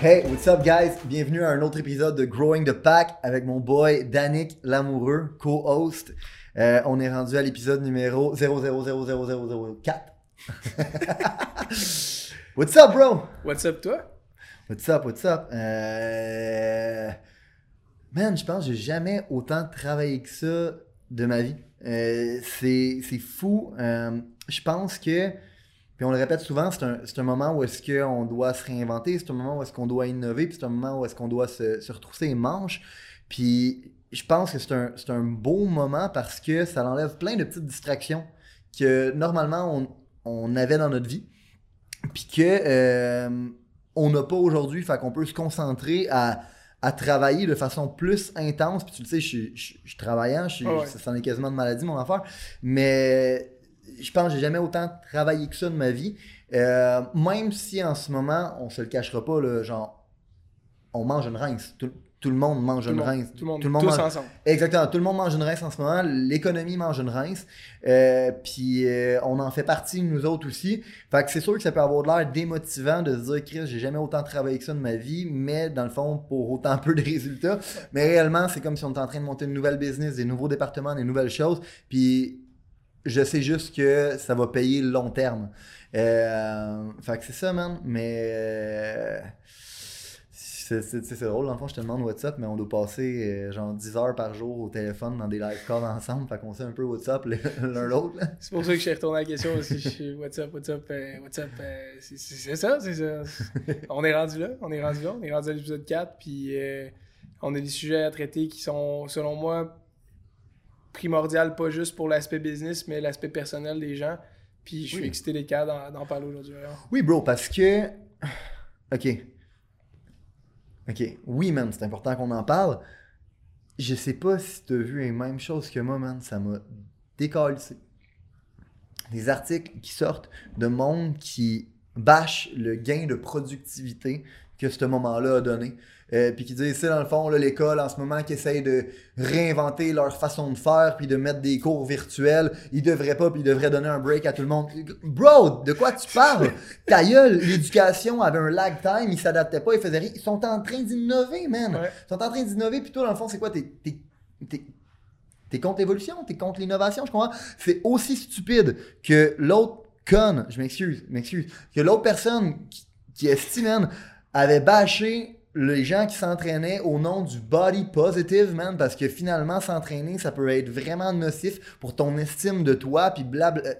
Hey, what's up guys? Bienvenue à un autre épisode de Growing the Pack avec mon boy Danick Lamoureux, co-host. Euh, on est rendu à l'épisode numéro 0000004. what's up bro? What's up toi? What's up, what's up? Euh... Man, je pense que j'ai jamais autant travaillé que ça de ma vie. Euh, c'est fou. Je pense que puis on le répète souvent, c'est un, un, moment où est-ce qu'on doit se réinventer, c'est un moment où est-ce qu'on doit innover, puis c'est un moment où est-ce qu'on doit se, se, retrousser les manches. Puis je pense que c'est un, un, beau moment parce que ça enlève plein de petites distractions que normalement on, on avait dans notre vie. Puis que euh, on n'a pas aujourd'hui, fait qu'on peut se concentrer à, à travailler de façon plus intense. Puis tu le sais, je suis, travaillant, je suis, oh ouais. ça en est quasiment de maladie mon affaire. Mais je pense que j'ai jamais autant travaillé que ça de ma vie. Euh, même si en ce moment, on se le cachera pas, là, genre, on mange une rince. Tout, tout le monde mange tout une monde, rince. Tout le monde, tout le monde tous mange... ensemble. Exactement. Tout le monde mange une rince en ce moment. L'économie mange une rince. Euh, Puis euh, on en fait partie, nous autres aussi. Fait que c'est sûr que ça peut avoir de l'air démotivant de se dire, Chris, j'ai jamais autant travaillé que ça de ma vie, mais dans le fond, pour autant peu de résultats. Mais réellement, c'est comme si on était en train de monter une nouvelle business, des nouveaux départements, des nouvelles choses. Puis je sais juste que ça va payer long terme. Euh, fait que c'est ça, man. Mais euh, c'est drôle, dans le fond, je te demande WhatsApp, mais on doit passer euh, genre 10 heures par jour au téléphone dans des live calls ensemble. Fait qu'on sait un peu WhatsApp l'un l'autre. C'est pour ça que je suis retourné à la question aussi. Je suis WhatsApp, WhatsApp, euh, WhatsApp. Euh, c'est ça, c'est ça. on est rendu là, on est rendu là. On est rendu à l'épisode 4, puis on a des sujets à traiter qui sont, selon moi, primordial, pas juste pour l'aspect business, mais l'aspect personnel des gens. Puis je suis Oui. excité des cas d'en parler aujourd'hui. Oui, bro, parce que. Ok. Ok. Oui, man, c'est important qu'on en parle. Je sais pas si t'as vu les mêmes choses que moi, man. Ça m'a décalissé. Des articles qui sortent de monde qui bâche le gain de productivité que ce moment-là a donné. Euh, puis qui disent, c'est dans le fond, là, l'école en ce moment qui essaye de réinventer leur façon de faire, puis de mettre des cours virtuels. Ils devraient pas, puis ils devraient donner un break à tout le monde. Bro, de quoi tu parles? Ta gueule, l'éducation avait un lag time, ils s'adaptaient pas, ils faisaient rien. Ils sont en train d'innover, man. Ouais. Ils sont en train d'innover, puis toi, dans le fond, c'est quoi? T'es, t'es, contre l'évolution, t'es contre l'innovation, je comprends? C'est aussi stupide que l'autre conne, je m'excuse, m'excuse, que l'autre personne qui, qui estime, man, avait bâché les gens qui s'entraînaient au nom du body positive, man, parce que finalement, s'entraîner, ça peut être vraiment nocif pour ton estime de toi, puis blabla. euh,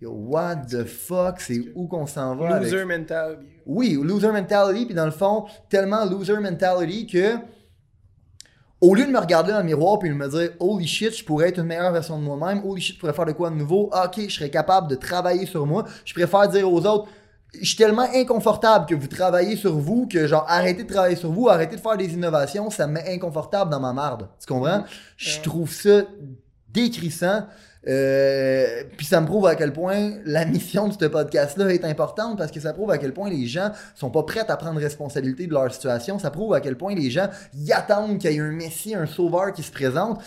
Yo, what the fuck, c'est où qu'on s'en va avec? Loser mentality. oui, loser mentality, puis dans le fond, tellement loser mentality que au lieu de me regarder dans le miroir puis de me dire holy shit, je pourrais être une meilleure version de moi-même, holy shit, je pourrais faire de quoi de nouveau, Ah, ok, je serais capable de travailler sur moi, je préfère dire aux autres je suis tellement inconfortable que vous travaillez sur vous que genre arrêtez de travailler sur vous, arrêtez de faire des innovations, ça me met inconfortable dans ma marde. Tu comprends? Je Ouais. trouve ça décrissant. Euh, puis ça me prouve à quel point la mission de ce podcast-là est importante parce que ça prouve à quel point les gens sont pas prêts à prendre responsabilité de leur situation. Ça prouve à quel point les gens y attendent qu'il y ait un messie, un sauveur qui se présente.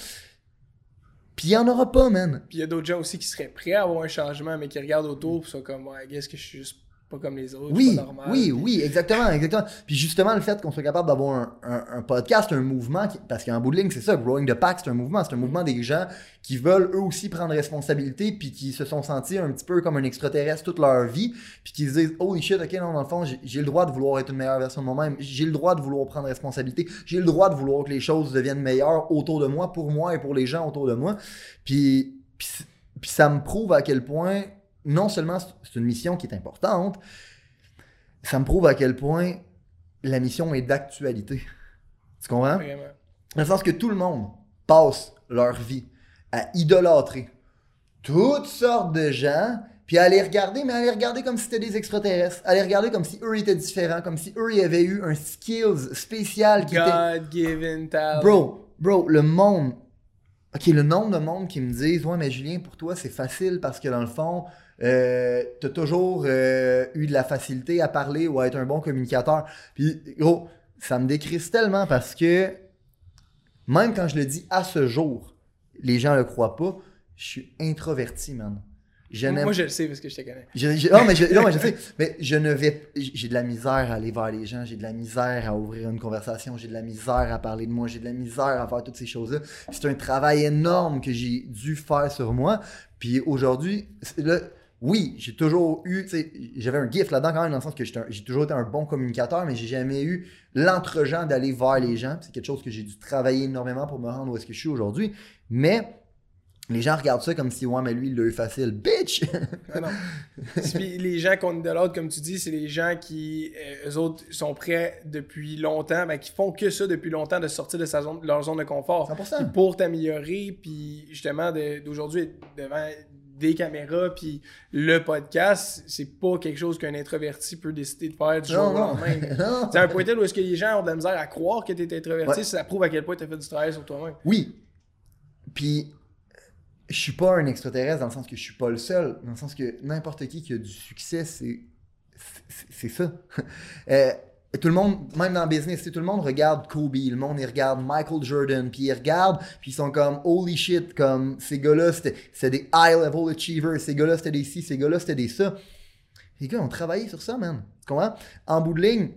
Puis il y en aura pas, man. Puis il y a d'autres gens aussi qui seraient prêts à avoir un changement, mais qui regardent autour et sont comme, ouais, qu'est-ce que je suis juste pas comme les autres, Oui, pas normal. oui, Puis- oui, exactement, exactement. Puis justement, le fait qu'on soit capable d'avoir un, un- un podcast, un mouvement, qui- parce qu'en bout de ligne, c'est ça, Growing the Pack, c'est un mouvement, c'est un mouvement des gens qui veulent eux aussi prendre responsabilité, puis qui se sont sentis un petit peu comme un extraterrestre toute leur vie, puis qui se disent, holy shit, ok, non, dans le fond, j'ai j'ai le droit de vouloir être une meilleure version de moi-même, j'ai le droit de vouloir prendre responsabilité, j'ai le droit de vouloir que les choses deviennent meilleures autour de moi, pour moi et pour les gens autour de moi. Puis, puis, puis ça me prouve à quel point, non seulement c'est- une mission qui est importante, ça me prouve à quel point la mission est d'actualité. Tu comprends? Vraiment. Dans le sens que tout le monde passe leur vie à idolâtrer toutes sortes de gens, puis à les regarder, mais à les regarder comme si c'était des extraterrestres, à les regarder comme si eux étaient différents, comme si eux ils avaient eu un skills spécial qui était... God-given talent. Bro, bro, le monde OK, le nombre de monde qui me disent Ouais, mais Julien, pour toi, c'est facile parce que dans le fond, euh, t'as toujours euh, eu de la facilité à parler ou à être un bon communicateur. Puis, gros, ça me décrisse tellement parce que même quand je le dis à ce jour, les gens le croient pas, je suis introverti, man. Je moi, je le sais parce que je te connais. non, mais je, non, mais je sais. Mais je ne vais. J'ai de la misère à aller vers les gens. J'ai de la misère à ouvrir une conversation. J'ai de la misère à parler de moi. J'ai de la misère à faire toutes ces choses-là. C'est un travail énorme que j'ai dû faire sur moi. Puis aujourd'hui, oui, j'ai toujours eu, j'avais un gift là-dedans quand même, dans le sens que j'ai toujours été un bon communicateur, mais j'ai jamais eu l'entre-gens d'aller vers les gens. C'est quelque chose que j'ai dû travailler énormément pour me rendre où est-ce que je suis aujourd'hui. Mais les gens regardent ça comme si, ouais, mais lui, il l'a eu facile. Bitch! Ah non. les gens qu'on est de l'autre, comme tu dis, c'est les gens qui, euh, eux autres, sont prêts depuis longtemps, ben, qui font que ça depuis longtemps, de sortir de, sa zone, leur zone de confort. 100%. pour t'améliorer, puis justement, d'aujourd'hui, devant des caméras puis le podcast, c'est pas quelque chose qu'un introverti peut décider de faire du jour au lendemain. C'est un point tel où est-ce que les gens ont de la misère à croire que tu es introverti, ça prouve à quel point tu as fait du travail sur toi-même. Oui. Puis je suis pas un extraterrestre dans le sens que je suis pas le seul, dans le sens que n'importe qui qui a du succès, c'est c'est ça. euh, tout le monde, même dans le business, tout le monde regarde Kobe, le monde il regarde Michael Jordan, puis ils regardent, puis ils sont comme holy shit, comme ces gars-là, c'était des high level achievers, ces gars-là c'était des ci, ces gars-là c'était des ça. Les gars ont travaillé sur ça, man. Tu comprends? En bout de ligne,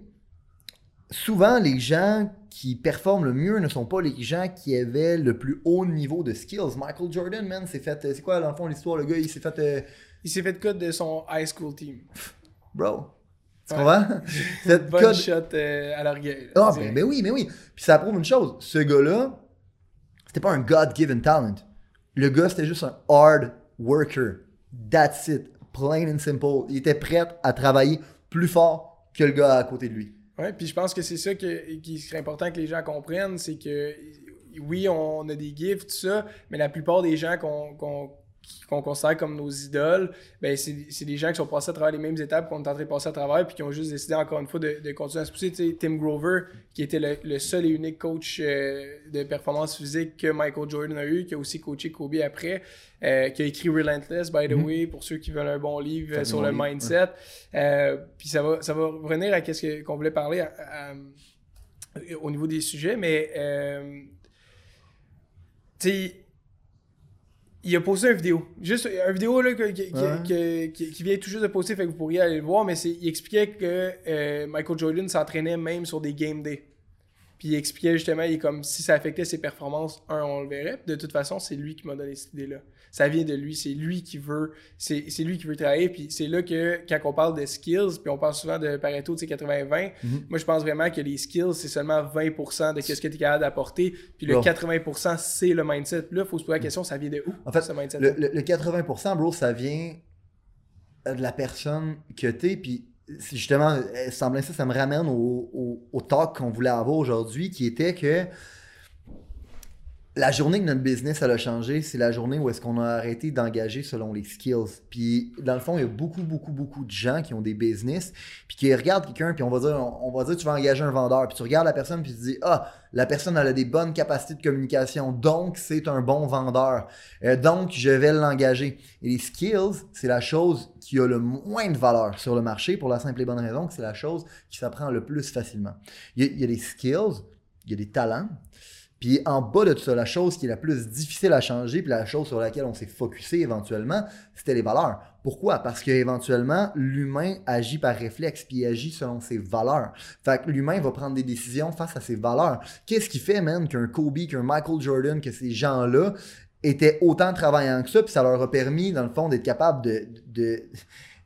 souvent les gens qui performent le mieux ne sont pas les gens qui avaient le plus haut niveau de skills. Michael Jordan, man, c'est fait. C'est quoi, dans le fond, l'histoire, le gars, il s'est fait. Euh, il s'est fait cut de son high school team. Bro, tu comprends? Cette Bonne shot euh, à l'orgueil. Ah, ben, ben, oui, mais oui. Puis ça prouve une chose. Ce gars-là, c'était pas un God-given talent. Le gars, c'était juste un hard worker. That's it. Plain and simple. Il était prêt à travailler plus fort que le gars à côté de lui. Ouais, puis je pense que c'est ça qui serait important que les gens comprennent, c'est que oui, on a des gifs, tout ça, mais la plupart des gens qu'on qu'on considère comme nos idoles, ben c'est des gens qui sont passés à travers les mêmes étapes qu'on est en train de passer à travers, puis qui ont juste décidé encore une fois de, continuer à se pousser. Tim Grover, qui était le, seul et unique coach euh, de performance physique que Michael Jordan a eu, qui a aussi coaché Kobe après, euh, qui a écrit Relentless, by the mm-hmm. way, pour ceux qui veulent un bon livre sur le mindset. Euh, puis ça va, ça va revenir à ce qu'on voulait parler au niveau des sujets, mais tu sais il a posté une vidéo. Juste une vidéo là, qui, vient tout juste de poster, fait que vous pourriez aller le voir, mais il expliquait que euh, Michael Jordan s'entraînait même sur des game days. Puis il expliquait justement, il comme si ça affectait ses performances, un, on le verrait. De toute façon, c'est lui qui m'a donné cette idée-là. Ça vient de lui, c'est lui qui veut, c'est, lui qui veut travailler. Puis c'est là que quand on parle de skills, puis on parle souvent de Pareto, sais, 80-20, mm-hmm. moi je pense vraiment que les skills, c'est seulement 20% de ce que tu es capable d'apporter. Puis le 80%, c'est le mindset. Puis là, il faut se poser la question, ça vient de où, en fait, ce mindset? Le, le, 80%, bro, ça vient de la personne que tu es, puis justement, euh, ça, ça me ramène au, au, talk qu'on voulait avoir aujourd'hui, qui était que la journée que notre business a changé, c'est la journée où est-ce qu'on a arrêté d'engager selon les skills. Puis dans le fond, il y a beaucoup, beaucoup, beaucoup de gens qui ont des business, puis qui regardent quelqu'un, puis on va dire, on, va dire, tu vas engager un vendeur, puis tu regardes la personne, puis tu dis, ah, la personne elle a des bonnes capacités de communication, donc c'est un bon vendeur, euh, donc je vais l'engager. Et les skills, c'est la chose qui a le moins de valeur sur le marché pour la simple et bonne raison que c'est la chose qui s'apprend le plus facilement. Il y a des skills, il y a des talents, puis en bas de tout ça, la chose qui est la plus difficile à changer, puis la chose sur laquelle on s'est focusé éventuellement, c'était les valeurs. Pourquoi? Parce qu'éventuellement, l'humain agit par réflexe, puis il agit selon ses valeurs. Fait que l'humain va prendre des décisions face à ses valeurs. Qu'est-ce qui fait, même qu'un Kobe, qu'un Michael Jordan, que ces gens-là étaient autant travaillants que ça, puis ça leur a permis, dans le fond, d'être capable de,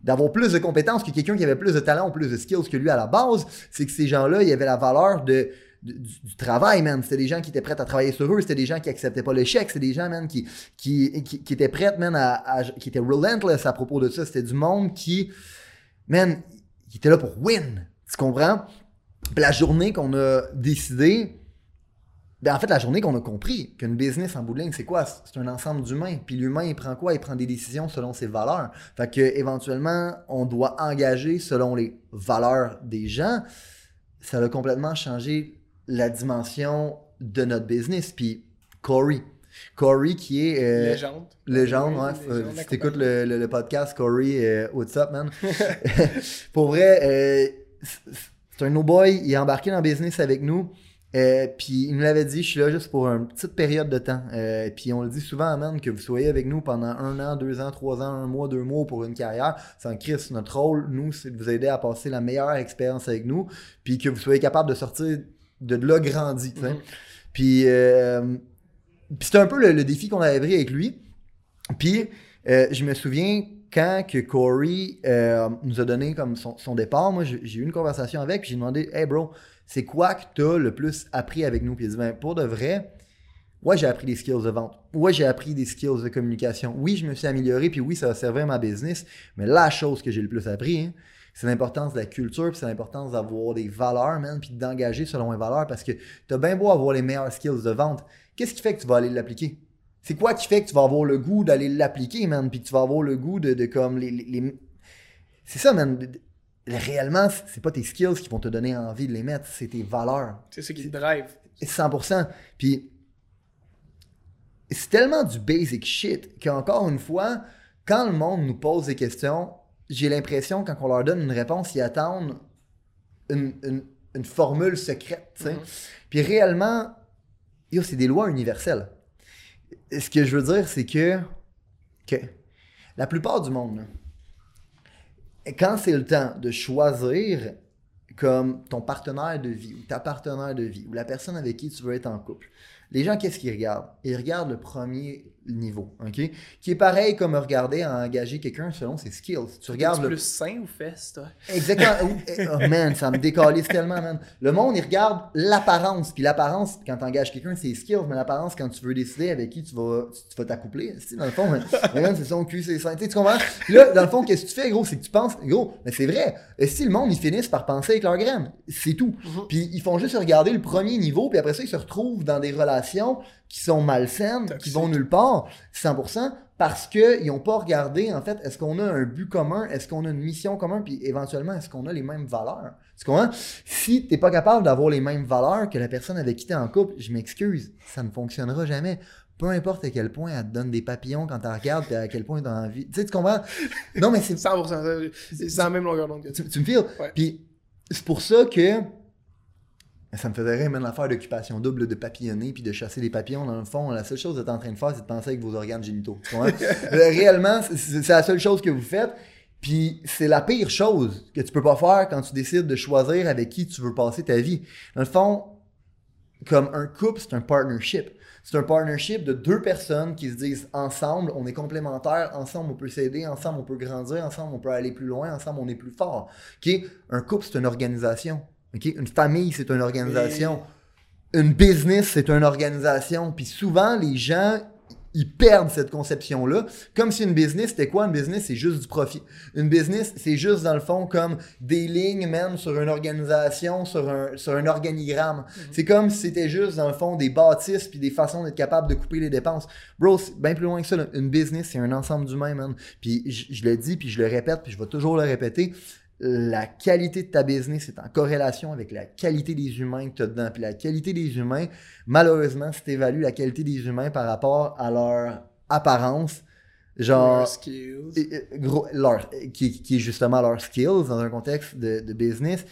d'avoir plus de compétences que quelqu'un qui avait plus de talent ou plus de skills que lui à la base, c'est que ces gens-là, il y avait la valeur de du, travail, man. C'était des gens qui étaient prêts à travailler sur eux, c'était des gens qui acceptaient pas l'échec, c'était des gens, man, qui, qui, qui, étaient prêts, man, à, qui étaient relentless à propos de ça. C'était du monde qui, man, qui était là pour win. Tu comprends? Puis la journée qu'on a décidé, ben en fait, la journée qu'on a compris qu'une business en bout de ligne, c'est quoi? C'est un ensemble d'humains. Puis l'humain, il prend quoi? Il prend des décisions selon ses valeurs. Fait que, éventuellement, on doit engager selon les valeurs des gens. Ça a complètement changé la dimension de notre business. Puis Corey, Corey qui est. euh, Légende. Légende, ouais. légende Euh, si t'écoutes le, le- le podcast, Corey, euh, what's up, man? Pour vrai, euh, c'est- un no-boy, il est embarqué dans le business avec nous. euh, puis il nous l'avait dit, je suis là juste pour une petite période de temps. Euh, puis on le dit souvent, man, que vous soyez avec nous pendant un an, deux ans, trois ans, un mois, deux mois pour une carrière. C'est en Christ. Notre rôle, nous, c'est de vous aider à passer la meilleure expérience avec nous. Puis que vous soyez capable de sortir de là grandi. Mhm. Puis, euh, puis c'était un peu le, le défi qu'on avait pris avec lui. Puis euh, je me souviens quand que Corey euh, nous a donné comme son, son départ, moi j'ai j'ai eu une conversation avec, puis j'ai demandé Hey bro, c'est quoi que t'as le plus appris avec nous? Puis il a dit ben, pour de vrai, ouais, j'ai appris des skills de vente. Ouais, j'ai appris des skills de communication. Oui, je me suis amélioré, puis oui, ça a servi à ma business. Mais la chose que j'ai le plus appris, hein, c'est l'importance de la culture, puis c'est l'importance d'avoir des valeurs, man, puis d'engager selon les valeurs, parce que t'as bien beau avoir les meilleurs skills de vente. Qu'est-ce qui fait que tu vas aller l'appliquer? C'est quoi qui fait que tu vas avoir le goût d'aller l'appliquer, man, puis que tu vas avoir le goût de, de comme les... les- les- C'est ça, man. De- de- Réellement, c'est pas tes skills qui vont te donner envie de les mettre, c'est tes valeurs. C'est ça qui te drive. 100%. Puis c'est tellement du basic shit qu'encore une fois, quand le monde nous pose des questions, j'ai l'impression quand on leur donne une réponse, ils attendent une, une- une formule secrète. Mhm. Puis réellement, c'est des lois universelles. Ce que je veux dire, c'est que, que la plupart du monde, quand c'est le temps de choisir comme ton partenaire de vie ou ta partenaire de vie ou la personne avec qui tu veux être en couple, les gens, qu'est-ce qu'ils regardent? Ils regardent le premier niveau, OK? Qui est pareil comme regarder à engager quelqu'un selon ses skills. Tu regardes le plus sain ou fesses, toi? Exactement. Oh, man, ça me décalisse tellement, man. Le monde, il regarde l'apparence. Puis l'apparence, quand tu engages quelqu'un, c'est skills. Mais l'apparence, quand tu veux décider avec qui tu vas tu vas t'accoupler, dans le fond, man, man, c'est son cul, c'est sein. Tu comprends? Là, dans le fond, qu'est-ce que tu fais, gros? C'est que tu penses, gros, mais c'est vrai. Si le monde, ils finissent par penser avec leur graine, c'est tout. Mhm. Puis ils font juste regarder le premier niveau, puis après ça, ils se retrouvent dans des relations qui sont malsaines, qui vont nulle part, 100%, parce qu'ils n'ont pas regardé, en fait, est-ce qu'on a un but commun, est-ce qu'on a une mission commune, puis éventuellement, est-ce qu'on a les mêmes valeurs? Tu comprends? Si tu n'es pas capable d'avoir les mêmes valeurs que la personne avec qui tu es en couple, je m'excuse, ça ne fonctionnera jamais. Peu importe à quel point elle te donne des papillons quand tu regardes, puis à quel point tu as envie. Tu sais, tu comprends? Non, mais c'est 100%. ça- C'est la même longueur d'onde que tu. tu, tu me files? Ouais. Puis c'est pour ça que ça me faisait rire, même l'affaire d'occupation double, de papillonner puis de chasser des papillons. Dans le fond, la seule chose que tu es en train de faire, c'est de penser avec vos organes génitaux. Euh, Réellement, c'est- la seule chose que vous faites. Puis c'est la pire chose que tu peux pas faire quand tu décides de choisir avec qui tu veux passer ta vie. Dans le fond, comme un couple, c'est un partnership. C'est un partnership de deux personnes qui se disent ensemble, on est complémentaires, ensemble on peut s'aider, ensemble on peut grandir, ensemble on peut aller plus loin, ensemble on est plus fort. Ok, Un couple, c'est une organisation. Ok, Une famille, c'est une organisation. Une business, c'est une organisation. Puis souvent, les gens, ils perdent cette conception-là. Comme si une business, c'était quoi? Une business, c'est juste du profit. Une business, c'est juste, dans le fond, comme des lignes, même, sur une organisation, sur un, sur un organigramme. C'est comme si c'était juste, dans le fond, des bâtisses puis des façons d'être capable de couper les dépenses. Bro, c'est bien plus loin que ça. là. Une business, c'est un ensemble d'humains, man. Puis je, je le dis, puis je le répète, puis je vais toujours le répéter. La qualité de ta business est en corrélation avec la qualité des humains que tu as dedans. Puis la qualité des humains, malheureusement, si tu évalues la qualité des humains par rapport à leur apparence, genre gros, leur, qui, qui est justement leurs skills dans un contexte de, de business,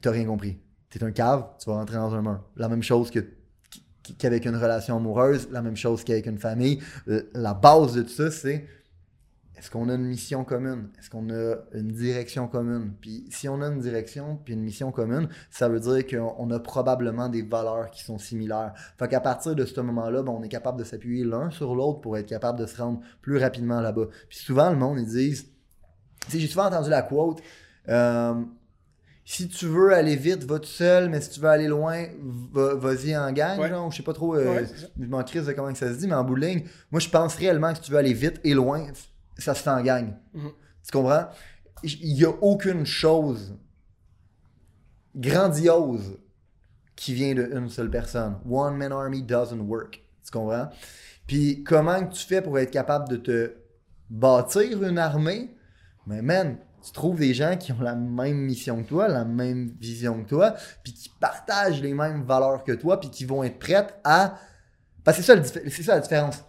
t'as rien compris. T'es un cave, tu vas rentrer dans un mur. La même chose que qu'avec une relation amoureuse, la même chose qu'avec une famille. Euh, La base de tout ça, c'est est-ce qu'on a une mission commune? Est-ce qu'on a une direction commune? Puis si on a une direction puis une mission commune, ça veut dire qu'on on a probablement des valeurs qui sont similaires. Fait qu'à partir de ce moment-là, ben, on est capable de s'appuyer l'un sur l'autre pour être capable de se rendre plus rapidement là-bas. Puis souvent, le monde, ils disent... Tu sais, j'ai souvent entendu la quote... euh, si tu veux aller vite, va tout seul, mais si tu veux aller loin, va- vas-y en gang. Ouais. genre. je sais pas trop, euh, Ouais, je m'en crise de comment que ça se dit, mais en bout de ligne, moi je pense réellement que si tu veux aller vite et loin, ça se fait en gang. Mhm. Tu comprends? Il n'y a aucune chose grandiose qui vient d'une seule personne. One man army doesn't work. Tu comprends? Puis comment tu fais pour être capable de te bâtir une armée? Mais man, tu trouves des gens qui ont la même mission que toi, la même vision que toi, puis qui partagent les mêmes valeurs que toi, puis qui vont être prêtes à Parce que c'est ça, c'est ça la différence.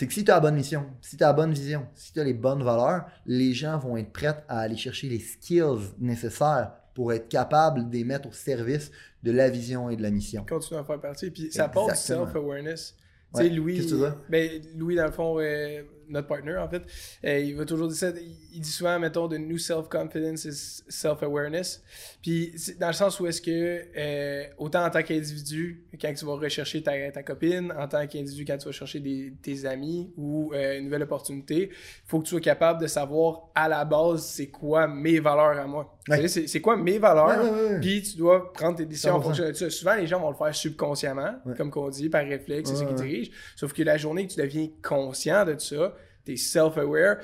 C'est que si tu as la bonne mission, si tu as la bonne vision, si tu as les bonnes valeurs, les gens vont être prêts à aller chercher les skills nécessaires pour être capables de les mettre au service de la vision et de la mission. Continue à faire partie. Puis ça Exactement. self-awareness. Ouais. Tu sais, Louis, que tu ben, Louis, dans le fond, euh, notre partner, en fait, euh, il va toujours dire ça. Il, dit souvent, mettons, de new self-confidence is self-awareness. Puis, dans le sens où est-ce que, euh, autant en tant qu'individu, quand tu vas rechercher ta, ta copine, en tant qu'individu, quand tu vas chercher des, tes amis ou euh, une nouvelle opportunité, il faut que tu sois capable de savoir à la base, c'est quoi mes valeurs à moi. Ouais. C'est quoi mes valeurs? Puis tu dois prendre tes décisions en 100%. fonction de ça. Souvent, les gens vont le faire subconsciemment, comme qu'on dit, par réflexe, c'est ce qui dirige. Sauf que la journée que tu deviens conscient de ça, tu es self-aware,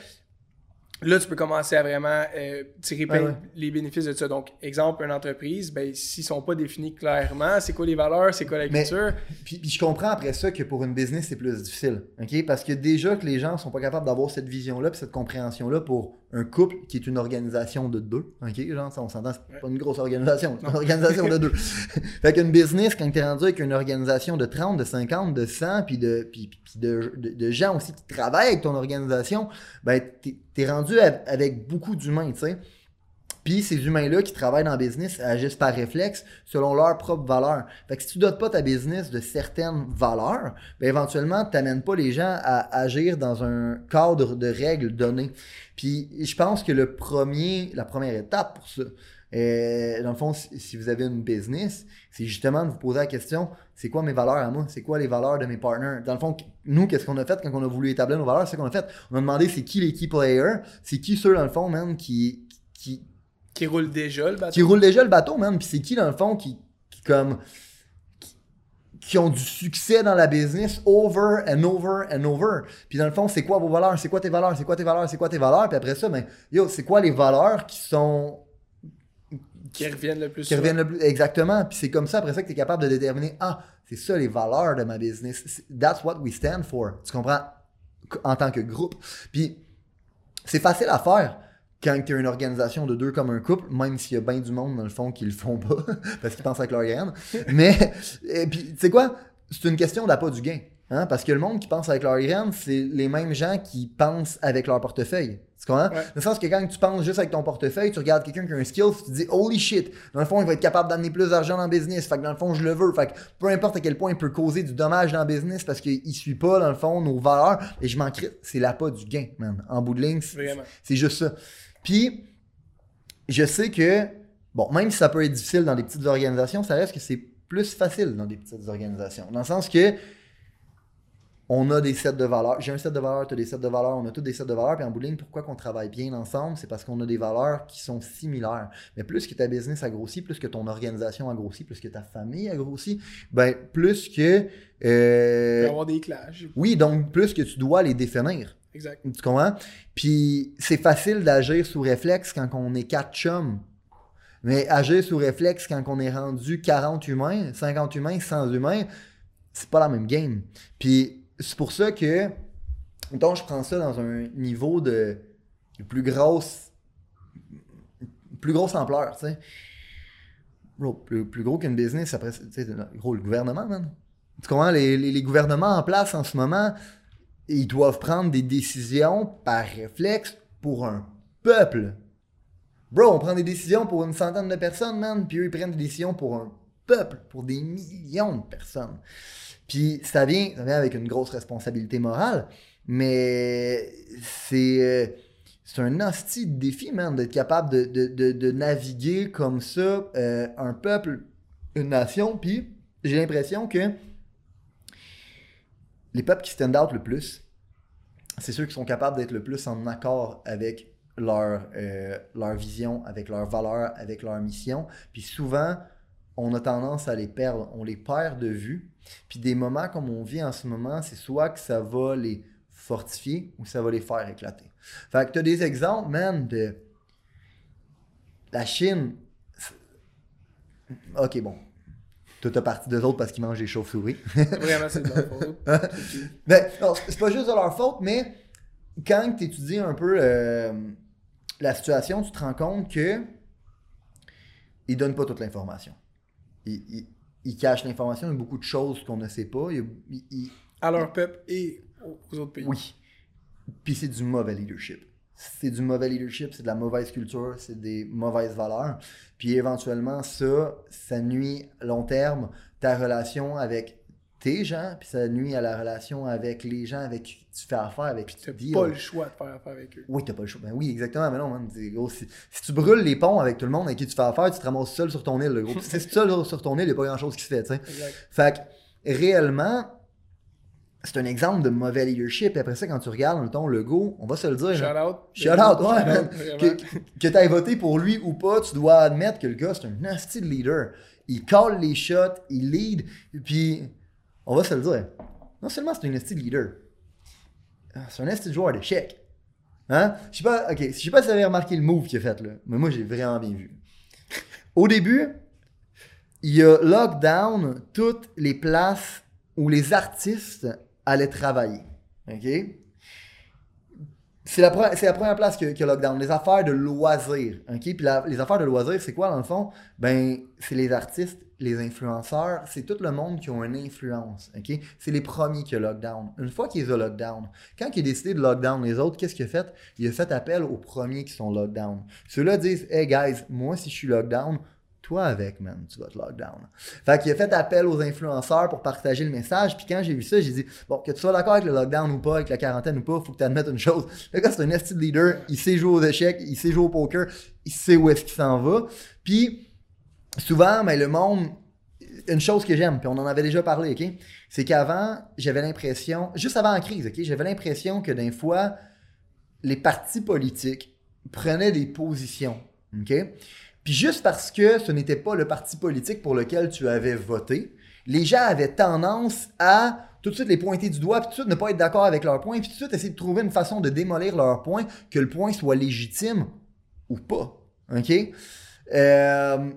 là, tu peux commencer à vraiment euh, tirer Ouais, plein ouais. les bénéfices de ça. Donc, exemple, une entreprise, ben, s'ils sont pas définis clairement, c'est quoi les valeurs, c'est quoi la Mais- culture, Puis, puis je comprends après ça que pour une business, c'est plus difficile. OK? Parce que déjà que les gens sont pas capables d'avoir cette vision-là puis cette compréhension-là pour un couple qui est une organisation de deux. OK? Genre, ça, on s'entend, c'est Ouais. pas une grosse organisation. C'est une organisation de deux. fait qu'une business, quand tu es rendu avec une organisation de 30, de 50, de 100, puis de, puis, puis de, de- de gens aussi qui travaillent avec ton organisation, ben, t'es es rendu avec beaucoup d'humains, tu sais. Puis ces humains-là qui travaillent dans le business agissent par réflexe selon leurs propres valeurs. Fait que si tu dotes pas ta business de certaines valeurs, ben éventuellement, tu n'amènes pas les gens à agir dans un cadre de règles données. Puis je pense que le premier, la première étape pour ça, euh, dans le fond, si, vous avez une business, c'est justement de vous poser la question, c'est quoi mes valeurs à moi? C'est quoi les valeurs de mes partners? Dans le fond, nous, qu'est-ce qu'on a fait quand on a voulu établir nos valeurs? C'est qu'on a fait, on a demandé c'est qui les key players, c'est qui ceux, dans le fond, même, qui, qui, qui roule déjà le bateau. qui roulent déjà le bateau, man. Puis c'est qui, dans le fond, qui, qui comme. Qui, qui ont du succès dans la business over and over and over? Puis dans le fond, c'est quoi vos valeurs? C'est quoi tes valeurs? C'est quoi tes valeurs? C'est quoi tes valeurs? Puis après ça, ben, yo, c'est quoi les valeurs qui sont. qui reviennent le plus qui reviennent le plus? Exactement. Puis c'est comme ça, après ça, que tu es capable de déterminer, ah, c'est ça les valeurs de ma business. That's what we stand for. Tu comprends? En tant que groupe. Puis c'est facile à faire quand tu es une organisation de deux comme un couple, même s'il y a bien du monde dans le fond qui le font pas, parce qu'ils pensent avec leur graine. Mais, et puis, tu sais quoi? C'est une question d'appât du gain. Hein? Parce que le monde qui pense avec leur graine, c'est les mêmes gens qui pensent avec leur portefeuille. Tu comprends? Ouais. Dans le sens que quand tu penses juste avec ton portefeuille, tu regardes quelqu'un qui a un skill, tu te dis holy shit, dans le fond, il va être capable d'amener plus d'argent dans le business. Fait que dans le fond, je le veux. Fait que peu importe à quel point il peut causer du dommage dans le business parce qu'il suit pas, dans le fond, nos valeurs. Et je m'en crie, c'est l'appât du gain, man. En bout de ligne, c'est- juste ça. Puis, je sais que, bon, même si ça peut être difficile dans des petites organisations, ça reste que c'est plus facile dans des petites organisations. Dans le sens que, on a des sets de valeurs. J'ai un set de valeurs, tu as des sets de valeurs, on a tous des sets de valeurs. Puis en bout de ligne, pourquoi qu'on travaille bien ensemble? C'est parce qu'on a des valeurs qui sont similaires. Mais plus que ta business a grossi, plus que ton organisation a grossi, plus que ta famille a grossi, ben plus que... Il euh, peut y avoir des clashs. oui, donc plus que tu dois les définir. Exact. Tu comprends? Puis c'est facile d'agir sous réflexe quand on est quatre chums. Mais agir sous réflexe quand on est rendu 40 humains, 50 humains, 100 humains, c'est pas la même game. Puis c'est pour ça que, mettons, je prends ça dans un niveau de, plus grosse plus grosse ampleur, tu sais. Plus, plus gros qu'une business, après, tu sais, gros, le gouvernement, man. Tu comprends? Les- les gouvernements en place en ce moment, ils doivent prendre des décisions par réflexe pour un peuple. Bro, on prend des décisions pour une centaine de personnes, man, puis eux, ils prennent des décisions pour un peuple, pour des millions de personnes. Puis ça vient, avec une grosse responsabilité morale, mais c'est euh, c'est un hostie de défi, man, d'être capable de, de- de- de naviguer comme ça euh, un peuple, une nation, puis j'ai l'impression que les peuples qui stand out le plus, c'est ceux qui sont capables d'être le plus en accord avec leur, euh, leur vision, avec leurs valeurs, avec leur mission. Puis souvent, on a tendance à les perdre. On les perd de vue. Puis des moments comme on vit en ce moment, c'est soit que ça va les fortifier ou ça va les faire éclater. Fait que tu as des exemples, man, de la Chine. Ok, bon. Tout a parti d'eux autres parce qu'ils mangent des chauves-souris. Vraiment, c'est de leur faute. C'est tout. Ben, non, c'est pas juste de leur faute, mais quand tu étudies un peu euh, la situation, tu te rends compte que ils donnent pas toute l'information. Ils, ils, ils cachent l'information, il y a beaucoup de choses qu'on ne sait pas. À leur peuple et aux autres pays. oui. Puis c'est du mauvais leadership. C'est du mauvais leadership, c'est de la mauvaise culture, c'est des mauvaises valeurs. Puis éventuellement, ça, ça nuit à long terme ta relation avec tes gens, puis ça nuit à la relation avec les gens avec qui tu fais affaire, avec qui Tu tu n'as deals. pas le choix de faire affaire avec eux. Oui, t'as pas le choix. Ben oui, exactement. Mais non, man, c'est- gros, si, si tu brûles les ponts avec tout le monde avec qui tu fais affaire, tu te ramasses seul sur ton île. gros. Si t'es seul sur ton île, il n'y a pas grand chose qui se fait. tu. Exact. Fait que, réellement, c'est un exemple de mauvais leadership. Et après ça, quand tu regardes ton logo, on va se le dire. là, Shout out. Shout out, ouais, Shout man. out. Que, que tu aies voté pour lui ou pas, tu dois admettre que le gars, c'est un nasty de leader. Il call les shots, il lead, puis on va se le dire. Non seulement c'est un nasty de leader, ah, c'est un nasty joueur d'échecs. Hein? Je sais pas, ok, je sais pas si vous avez remarqué le move qu'il a fait là, mais moi j'ai vraiment bien vu. Au début, il a lockdown toutes les places où les artistes allaient travailler. C'est la, première place que, que lockdown. Les affaires de loisirs. OK? Puis les affaires de loisirs, c'est quoi dans le fond? Ben, c'est les artistes, les influenceurs, c'est tout le monde qui ont une influence. C'est les premiers qui ont lockdown. Une fois qu'ils ont lockdown, quand il a décidé de lockdown les autres, qu'est-ce qu'il a fait? Il a fait appel aux premiers qui sont lockdown. Ceux-là disent, hey guys, moi si je suis lockdown, toi avec, man, tu vas te lockdown. Fait qu'il a fait appel aux influenceurs pour partager le message. Puis quand j'ai vu ça, j'ai dit, bon, que tu sois d'accord avec le lockdown ou pas, avec la quarantaine ou pas, faut que tu admettes une chose. Le gars, c'est un esti de leader. Il sait jouer aux échecs, il sait jouer au poker, il sait où est-ce qu'il s'en va. Puis souvent, ben, le monde, une chose que j'aime, puis on en avait déjà parlé, OK? C'est qu'avant, j'avais l'impression, juste avant la crise, OK? J'avais l'impression que d'un fois, les partis politiques prenaient des positions, OK? Puis juste parce que ce n'était pas le parti politique pour lequel tu avais voté, les gens avaient tendance à tout de suite les pointer du doigt, puis tout de suite ne pas être d'accord avec leur point, puis tout de suite essayer de trouver une façon de démolir leur point, que le point soit légitime ou pas. OK? Euh,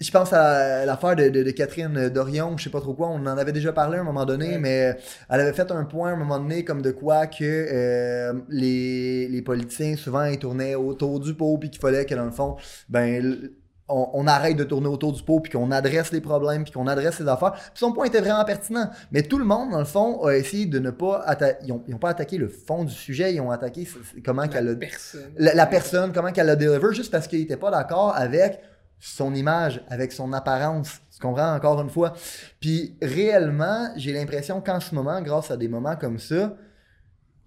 je pense à l'affaire de, de- de Catherine Dorion, je sais pas trop quoi, on en avait déjà parlé à un moment donné, Ouais. mais elle avait fait un point à un moment donné comme de quoi que euh, les, les politiciens souvent ils tournaient autour du pot puis qu'il fallait que dans le fond, ben on, on arrête de tourner autour du pot puis qu'on adresse les problèmes puis qu'on adresse les affaires. Puis son point était vraiment pertinent, mais tout le monde dans le fond a essayé de ne pas atta- ils ont, ils ont pas attaqué le fond du sujet, ils ont attaqué comment qu'elle a La personne. la, la personne, comment qu'elle l'a deliver, juste parce qu'il n'était pas d'accord avec son image, avec son apparence. Tu comprends encore une fois? Puis réellement, j'ai l'impression qu'en ce moment, grâce à des moments comme ça,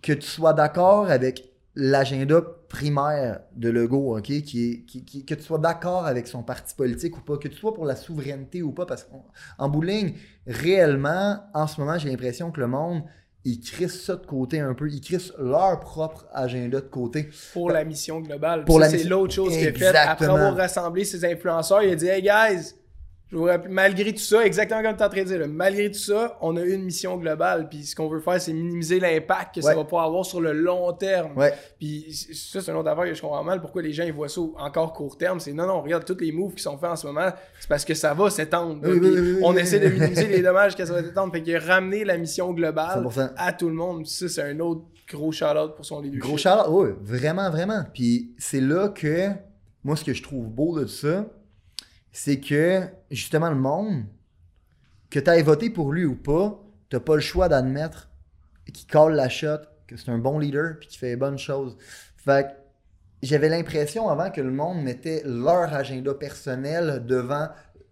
que tu sois d'accord avec l'agenda primaire de Legault, OK? Qui qui- que tu sois d'accord avec son parti politique ou pas, que tu sois pour la souveraineté ou pas, parce qu'en bout de ligne, réellement, en ce moment, j'ai l'impression que le monde, ils crissent ça de côté un peu. Ils crissent leur propre agenda de côté. pour la mission globale. Pour Pour la c'est l'autre chose qu'il a fait. Après avoir rassemblé ses influenceurs, il a dit Hey guys, je vous rappelle, malgré tout ça, exactement comme tu es en train de dire, là, malgré tout ça, on a une mission globale. Puis ce qu'on veut faire, c'est minimiser l'impact que Ouais. ça va pouvoir avoir sur le long terme. Ouais. Puis ça, c'est une autre affaire que je comprends mal. Pourquoi les gens ils voient ça encore court terme C'est non, non, regarde, tous les moves qui sont faits en ce moment, c'est parce que ça va s'étendre. Oui, Puis oui, oui, oui, on essaie de minimiser les dommages que ça va s'étendre. Fait qu'il a ramené la mission globale 100%. à tout le monde. Ça, c'est un autre gros shout-out pour son leadership. Gros shout oui, vraiment, vraiment. Puis c'est là que, moi, ce que je trouve beau de ça, c'est que, justement, le monde, que tu aies voté pour lui ou pas, t'as pas le choix d'admettre qu'il colle la shot, que c'est un bon leader, puis qu'il fait les bonnes choses. Fait j'avais l'impression avant que le monde mettait leur agenda personnel devant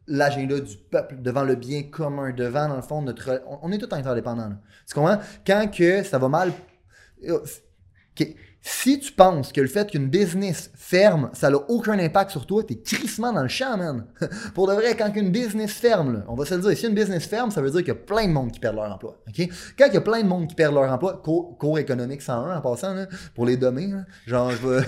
l'agenda du peuple, devant le bien commun, devant, dans le fond, notre... On, est tous interdépendants, là. Tu comprends? Quand que ça va mal... Ok. Si tu penses que le fait qu'une business ferme, ça n'a aucun impact sur toi, t'es crissement dans le champ, man. Pour de vrai, quand une business ferme, là, on va se le dire, si une business ferme, ça veut dire qu'il y a plein de monde qui perd leur emploi. Quand il y a plein de monde qui perd leur emploi, cours, cours économique 101 en passant, là, pour les là, genre, je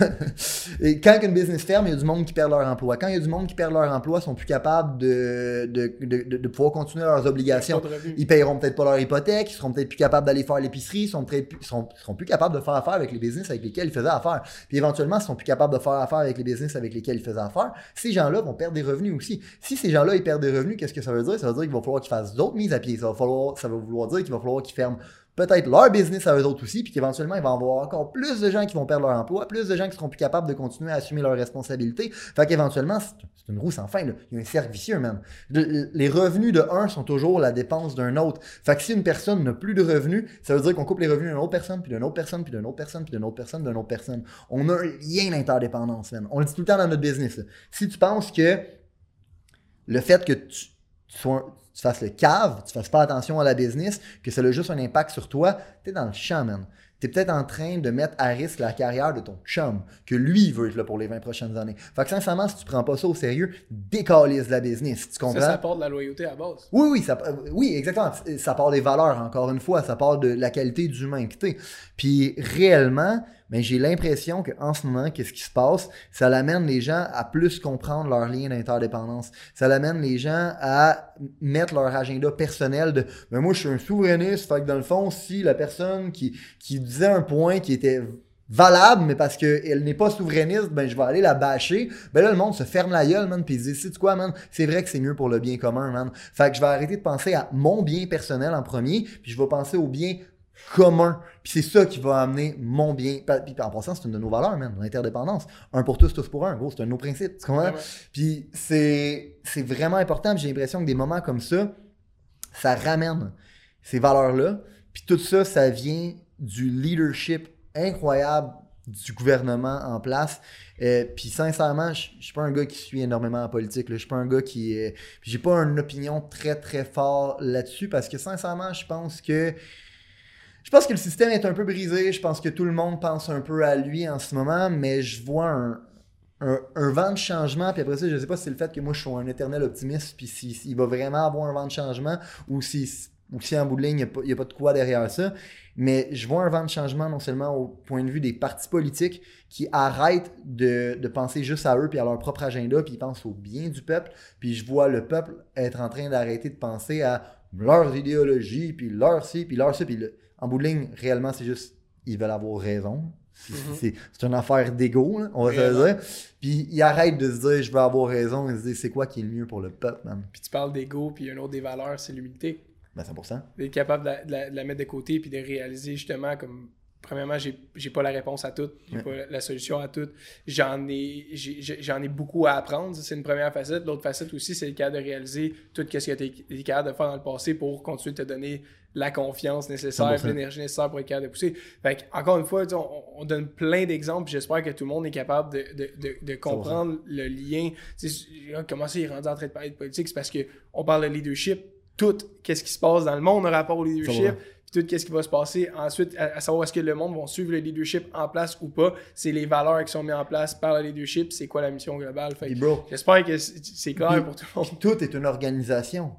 Et quand une business ferme, il y a du monde qui perd leur emploi. Quand il y a du monde qui perd leur emploi, ils sont plus capables de, de, de, pouvoir continuer leurs obligations. Ils payeront peut-être pas leur hypothèque, ils seront peut-être plus capables d'aller faire l'épicerie, ils seront seront, seront plus capables de faire affaire avec les business avec lesquels ils faisaient affaire. Puis éventuellement, ils sont plus capables de faire affaire avec les business avec lesquels ils faisaient affaire. Ces gens-là vont perdre des revenus aussi. Si ces gens-là ils perdent des revenus, qu'est-ce que ça veut dire? Ça veut dire qu'il va falloir qu'ils fassent d'autres mises à pied. Ça va falloir, ça va vouloir dire qu'il va falloir qu'ils ferment peut-être leur business à eux autres aussi, puis qu'éventuellement, il va y avoir encore plus de gens qui vont perdre leur emploi, plus de gens qui seront plus capables de continuer à assumer leurs responsabilités. Fait qu'éventuellement, c'est une roue sans fin. Là. Il y a un cercle vicieux, man. les revenus de un sont toujours la dépense d'un autre. Fait que si une personne n'a plus de revenus, ça veut dire qu'on coupe les revenus d'une autre personne, puis d'une autre personne, puis d'une autre personne, puis d'une autre personne, d'une autre personne. On a un lien d'interdépendance, man. On le dit tout le temps dans notre business. Si tu penses que le fait que tu, sois, tu fasses le cave, tu fasses pas attention à la business, que ça a juste un impact sur toi, tu es dans le champ, man. Tu es peut-être en train de mettre à risque la carrière de ton chum, que lui veut être là pour les 20 prochaines années. Fait que sincèrement, si tu prends pas ça au sérieux, décalise la business. Tu comprends? Ça, ça apporte de la loyauté à base. Oui, oui, ça, oui, exactement. Ça part des valeurs, encore une fois. Ça part de la qualité d'humain que. Puis réellement, mais j'ai l'impression qu'en ce moment, qu'est-ce qui se passe? Ça l'amène les gens à plus comprendre leur lien d'interdépendance. Ça l'amène les gens à mettre leur agenda personnel de mais ben, moi je suis un souverainiste, fait que dans le fond, si la personne qui, disait un point qui était valable, mais parce qu'elle n'est pas souverainiste, ben je vais aller la bâcher. Ben là, le monde se ferme la gueule, man, puis il se dit, quoi, man, c'est vrai que c'est mieux pour le bien commun, man. Fait que je vais arrêter de penser à mon bien personnel en premier, puis je vais penser au bien commun. Puis c'est ça qui va amener mon bien. Puis en passant, c'est une de nos valeurs, même, l'interdépendance. Un pour tous, tous pour un. Gros, c'est un de nos principes. Tu comprends? Puis c'est, c'est vraiment important. J'ai l'impression que des moments comme ça, ça ramène ces valeurs-là. Puis tout ça, ça vient du leadership incroyable du gouvernement en place. Euh, puis sincèrement, je, suis pas un gars qui suit énormément la politique. Je suis pas un gars qui. Euh, j'ai pas une opinion très très fort là-dessus parce que sincèrement, je pense que je pense que le système est un peu brisé. Je pense que tout le monde pense un peu à lui en ce moment, mais je vois un, un, vent de changement. Puis après ça, je ne sais pas si c'est le fait que moi je suis un éternel optimiste, puis s'il va vraiment avoir un vent de changement, ou si, ou si en bout de ligne, il n'y a, pas de quoi derrière ça. Mais je vois un vent de changement non seulement au point de vue des partis politiques qui arrêtent de, de penser juste à eux puis à leur propre agenda, puis ils pensent au bien du peuple. Puis je vois le peuple être en train d'arrêter de penser à leurs idéologies, puis leur ci, puis leur ci, puis le, en bout de ligne, réellement, c'est juste, ils veulent avoir raison. C'est mhm. une affaire d'ego, on va se dire. Puis ils arrêtent de se dire, je veux avoir raison. Ils se disent, c'est quoi qui est le mieux pour le peuple, man? Puis tu parles d'ego, puis une autre des valeurs, c'est l'humilité. Ben 100%. D'être capable de la, mettre de côté, puis de réaliser justement comme premièrement, j'ai pas la réponse à tout, j'ai pas la solution à tout. J'en ai, j'en ai, beaucoup à apprendre. C'est une première facette. L'autre facette aussi, c'est le cas de réaliser tout ce que tu es capable de faire dans le passé pour continuer de te donner la confiance nécessaire, l'énergie nécessaire pour être capable de pousser. Fait encore une fois, on, donne plein d'exemples. J'espère que tout le monde est capable de, de, de, comprendre le lien. comment ça, il est rendu en train de parler de politique? C'est parce qu'on parle de leadership. Tout, qu'est-ce qui se passe dans le monde en rapport au leadership tout qu'est-ce qui va se passer ensuite, à, savoir est-ce que le monde va suivre le leadership en place ou pas. C'est les valeurs qui sont mises en place par le leadership, c'est quoi la mission globale? J'espère que c'est clair pour tout le monde. Tout est une organisation.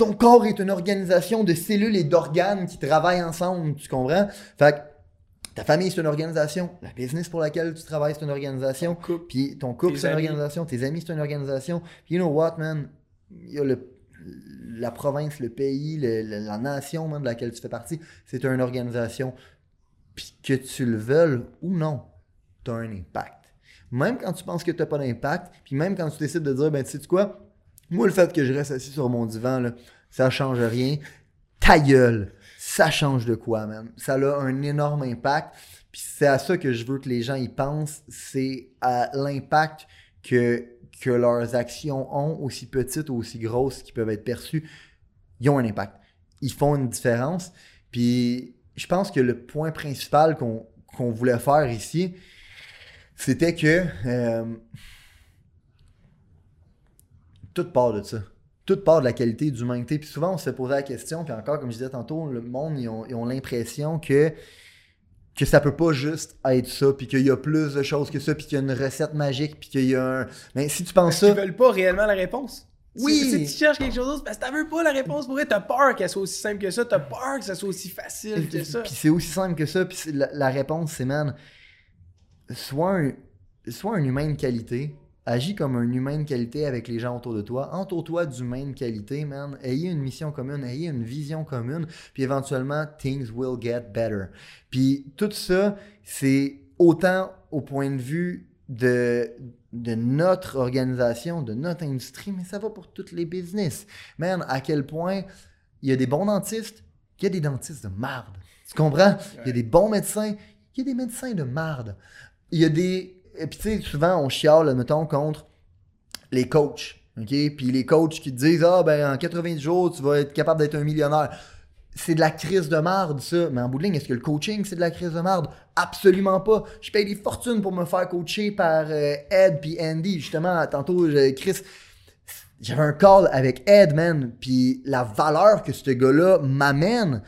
Ton corps est une organisation de cellules et d'organes qui travaillent ensemble, tu comprends? Fait ta famille, c'est une organisation. La business pour laquelle tu travailles, c'est une organisation. Puis ton couple, c'est une organisation. Tes amis, c'est une organisation. Puis you know what, man? Il y a le la province, le pays, la nation même de laquelle tu fais partie, c'est une organisation. Puis que tu le veuilles ou non, tu as un impact. Même quand tu penses que tu n'as pas d'impact, puis même quand tu décides de dire, ben tu sais quoi, moi le fait que je reste assis sur mon divan, là, ça change rien. Ta gueule, ça change de quoi, même? Ça a un énorme impact. Puis c'est à ça que je veux que les gens y pensent, c'est à l'impact que que leurs actions ont, aussi petites ou aussi grosses qui peuvent être perçues, ils ont un impact. Ils font une différence. Puis je pense que le point principal qu'on voulait faire ici, c'était que euh, tout part de ça. Tout part de la qualité d'humanité. Puis souvent, on se posait la question, puis encore, comme je disais tantôt, le monde, ils ont l'impression que que ça peut pas juste être ça, puis qu'il y a plus de choses que ça, puis qu'il y a une recette magique, puis qu'il y a un... Mais si tu penses ça... Ils veulent pas réellement la réponse? Oui! Si, tu cherches quelque chose d'autre, parce que t'as veux pas la réponse pour elle, t'as peur qu'elle soit aussi simple que ça, t'as peur que ça soit aussi facile que ça. Puis c'est aussi simple que ça, puis la, réponse, c'est, man, soit un, soit un humain de qualité, Agis comme un humain de qualité avec les gens autour de toi. Entoure-toi d'humains de qualité, man. Ayez une mission commune, ayez une vision commune, puis éventuellement, things will get better. Puis tout ça, c'est autant au point de vue de, de notre organisation, de notre industrie, mais ça va pour toutes les business. Man, à quel point il y a des bons dentistes il y a des dentistes de marde. Tu comprends? Il y a des bons médecins, il y a des médecins de marde. Il y a des. Et puis, tu sais, souvent, on chiale, mettons, contre les coachs. OK? Puis les coachs qui te disent, ah, ben, en 90 jours, tu vas être capable d'être un millionnaire. C'est de la crise de marde, ça. Mais en bout de ligne, est-ce que le coaching, c'est de la crise de marde? Absolument pas. Je paye des fortunes pour me faire coacher par euh, Ed puis Andy. Justement, tantôt, Chris, j'avais un call avec Ed, man. Puis la valeur que ce gars-là m'amène,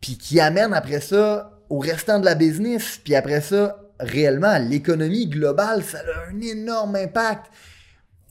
puis qui amène après ça au restant de la business, puis après ça, réellement, l'économie globale, ça a un énorme impact.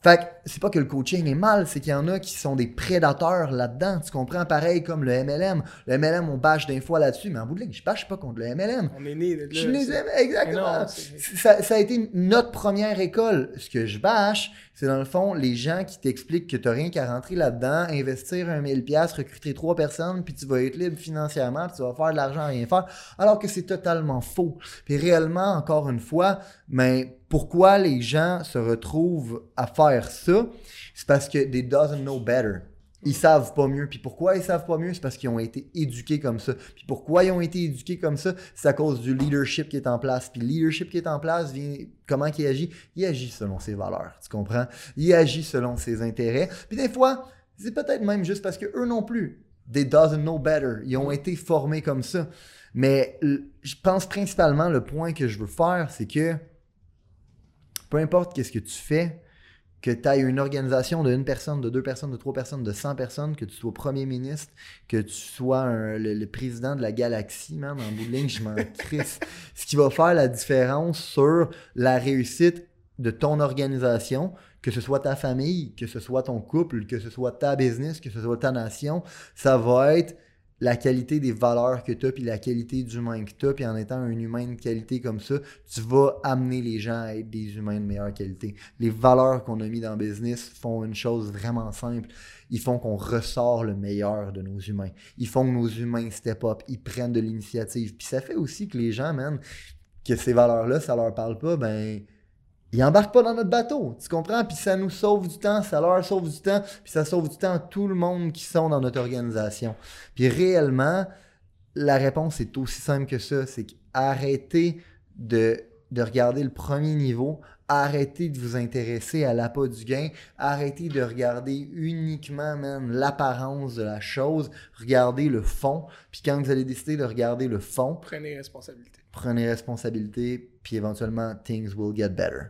Fait que c'est pas que le coaching est mal, c'est qu'il y en a qui sont des prédateurs là-dedans. Tu comprends? Pareil comme le MLM. Le MLM, on bâche des fois là-dessus, mais en bout de ligne, je bâche pas contre le MLM. On est né de Je les aime, exactement. ça, ça, a été notre première école. Ce que je bâche, c'est dans le fond les gens qui t'expliquent que tu n'as rien qu'à rentrer là-dedans, investir un 1000$, recruter trois personnes, puis tu vas être libre financièrement, puis tu vas faire de l'argent à rien faire, alors que c'est totalement faux. Puis réellement, encore une fois, mais pourquoi les gens se retrouvent à faire ça? C'est parce que they doesn't know better. Ils savent pas mieux. Puis pourquoi ils savent pas mieux? C'est parce qu'ils ont été éduqués comme ça. Puis pourquoi ils ont été éduqués comme ça? C'est à cause du leadership qui est en place. Puis le leadership qui est en place, comment il agit? Il agit selon ses valeurs, tu comprends? Il agit selon ses intérêts. Puis des fois, c'est peut-être même juste parce que eux non plus, they doesn't know better. Ils ont été formés comme ça. Mais je pense principalement, le point que je veux faire, c'est que peu importe qu'est-ce que tu fais, que tu aies une organisation de une personne, de deux personnes, de trois personnes, de 100 personnes, que tu sois premier ministre, que tu sois le, président de la galaxie, man, en bout de ligne, je m'en crisse. Ce qui va faire la différence sur la réussite de ton organisation, que ce soit ta famille, que ce soit ton couple, que ce soit ta business, que ce soit ta nation, ça va être la qualité des valeurs que tu as, puis la qualité d'humain que tu as, puis en étant un humain de qualité comme ça, tu vas amener les gens à être des humains de meilleure qualité. Les valeurs qu'on a mis dans le business font une chose vraiment simple. Ils font qu'on ressort le meilleur de nos humains. Ils font que nos humains step up, ils prennent de l'initiative. Puis ça fait aussi que les gens, man, que ces valeurs-là, ça leur parle pas, ben ils embarquent pas dans notre bateau, tu comprends? Puis ça nous sauve du temps, ça leur sauve du temps, puis ça sauve du temps à tout le monde qui sont dans notre organisation. Puis réellement, la réponse est aussi simple que ça, c'est qu'arrêtez de, de regarder le premier niveau, arrêtez de vous intéresser à l'appât du gain, arrêtez de regarder uniquement même l'apparence de la chose, regardez le fond, puis quand vous allez décider de regarder le fond, prenez responsabilité. Prenez responsabilité, puis éventuellement, things will get better.